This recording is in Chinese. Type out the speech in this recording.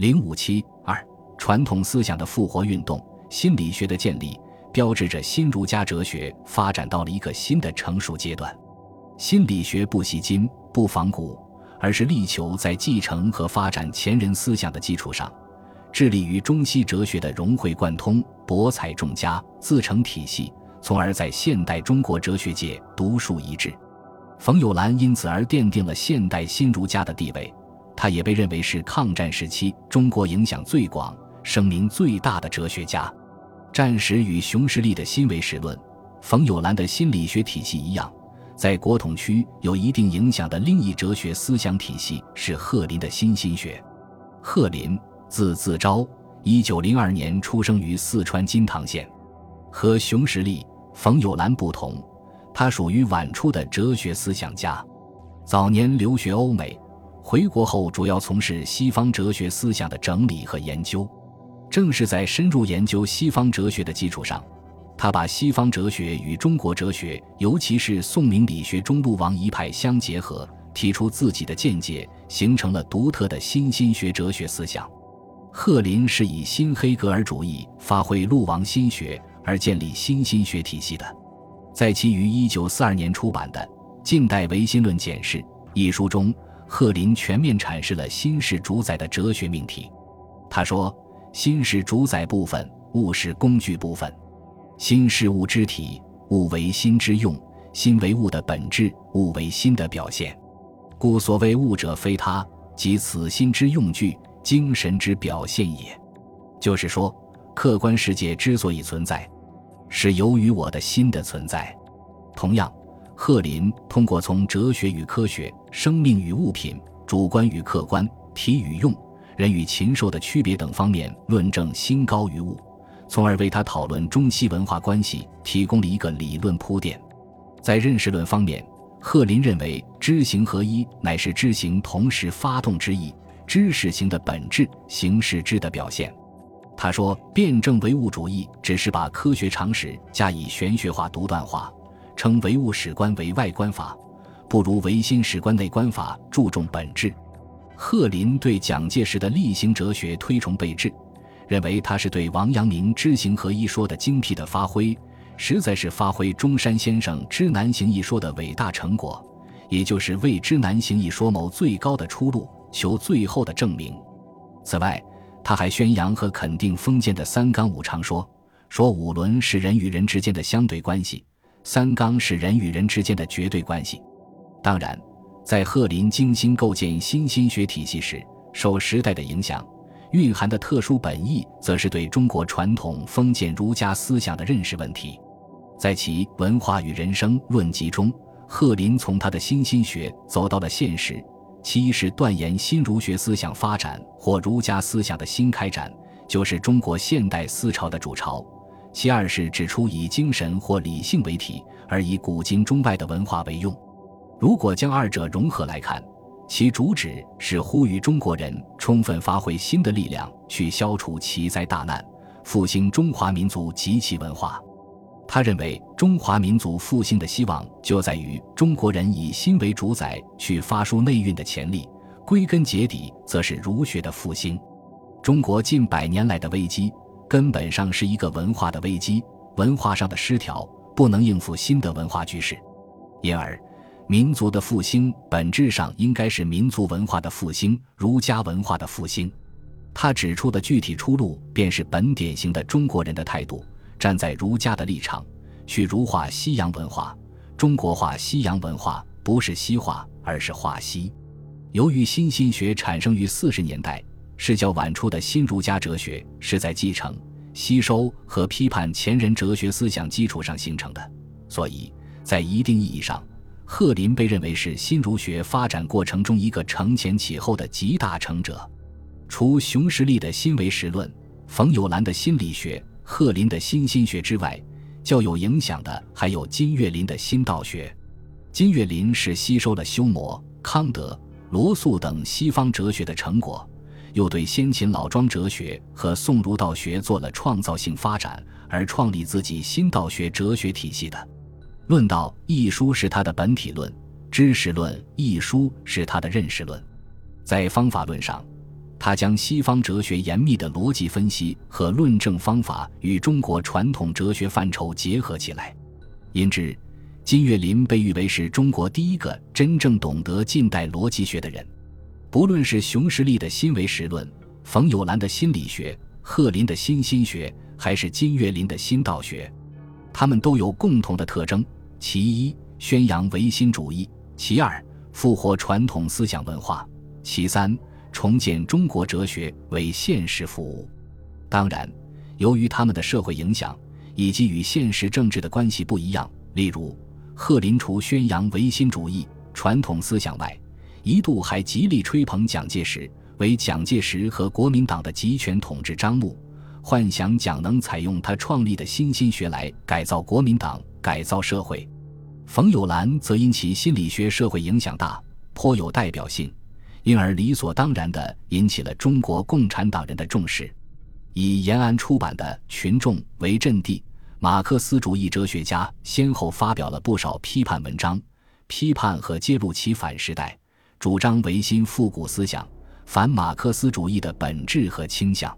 零五七二，传统思想的复活运动，心理学的建立，标志着新儒家哲学发展到了一个新的成熟阶段。心理学不习今，不仿古，而是力求在继承和发展前人思想的基础上，致力于中西哲学的融会贯通、博采众家、自成体系，从而在现代中国哲学界独树一帜。冯友兰因此而奠定了现代新儒家的地位，他也被认为是抗战时期中国影响最广、声名最大的哲学家。战时与熊十力的新唯识论，冯友兰的心理学体系一样，在国统区有一定影响的另一哲学思想体系是贺林的新心学。贺林字自昭，一九零二年出生于四川金堂县，和熊十力、冯友兰不同。他属于晚出的哲学思想家，早年留学欧美，回国后主要从事西方哲学思想的整理和研究。正是在深入研究西方哲学的基础上，他把西方哲学与中国哲学，尤其是宋明理学中陆王一派相结合，提出自己的见解，形成了独特的新心学哲学思想。贺林是以新黑格尔主义发挥陆王心学而建立新心学体系的。在其于一九四二年出版的《近代唯心论简释》一书中，赫林全面阐释了心是主宰的哲学命题。他说：“心是主宰部分，物是工具部分。心是物之体，物为心之用；心为物的本质，物为心的表现。故所谓物者，非他，即此心之用具，精神之表现也。”就是说，客观世界之所以存在。是由于我的心的存在。同样，赫林通过从哲学与科学、生命与物品、主观与客观、体与用、人与禽兽的区别等方面论证心高于物，从而为他讨论中西文化关系提供了一个理论铺垫。在认识论方面，贺林认为知行合一乃是知行同时发动之意，知识行的本质，形式知的表现。他说：“辩证唯物主义只是把科学常识加以玄学化、独断化，称唯物史观为外观法，不如唯心史观内观法注重本质。”贺林对蒋介石的力行哲学推崇备至，认为他是对王阳明知行合一说的精辟的发挥，实在是发挥中山先生知难行一说的伟大成果，也就是为知难行一说谋最高的出路，求最后的证明。此外，他还宣扬和肯定封建的三纲五常说，说五伦是人与人之间的相对关系，三纲是人与人之间的绝对关系。当然，在贺林精心构建新心学体系时，受时代的影响，蕴含的特殊本意，则是对中国传统封建儒家思想的认识问题。在其《文化与人生论集》中，贺林从他的新心学走到了现实。其一是断言新儒学思想发展或儒家思想的新开展就是中国现代思潮的主潮；其二是指出以精神或理性为体，而以古今中外的文化为用。如果将二者融合来看，其主旨是呼吁中国人充分发挥新的力量，去消除奇灾大难，复兴中华民族及其文化。他认为，中华民族复兴的希望就在于中国人以心为主宰，去发出内蕴的潜力。归根结底，则是儒学的复兴。中国近百年来的危机，根本上是一个文化的危机，文化上的失调，不能应付新的文化局势。因而，民族的复兴本质上应该是民族文化的复兴，儒家文化的复兴。他指出的具体出路，便是本典型的中国人的态度。站在儒家的立场，去儒化西洋文化，中国化西洋文化，不是西化，而是化西。由于新心学产生于四十年代，是较晚出的新儒家哲学是在继承、吸收和批判前人哲学思想基础上形成的，所以在一定意义上，贺林被认为是新儒学发展过程中一个承前启后的集大成者。除熊十力的新唯识论，冯友兰的心理学。贺林的新心学之外，较有影响的还有金岳霖的新道学。金岳霖是吸收了休谟、康德、罗素等西方哲学的成果，又对先秦老庄哲学和宋儒道学做了创造性发展，而创立自己新道学哲学体系的。《论道》一书是他的本体论，《知识论》一书是他的认识论。在方法论上，他将西方哲学严密的逻辑分析和论证方法与中国传统哲学范畴结合起来，因之，金岳霖被誉为是中国第一个真正懂得近代逻辑学的人。不论是熊十力的新唯识论、冯友兰的心理学、贺林的新心学，还是金岳霖的新道学，他们都有共同的特征：其一，宣扬唯心主义；其二，复活传统思想文化；其三。重建中国哲学为现实服务。当然，由于他们的社会影响以及与现实政治的关系不一样，例如贺林除宣扬唯心主义传统思想外，一度还极力吹捧蒋介石，为蒋介石和国民党的集权统治张目，幻想蒋能采用他创立的新心学来改造国民党、改造社会。冯友兰则因其心理学社会影响大，颇有代表性。因而理所当然地引起了中国共产党人的重视。以延安出版的《群众》为阵地，马克思主义哲学家先后发表了不少批判文章，批判和揭露其反时代、主张维新复古思想、反马克思主义的本质和倾向。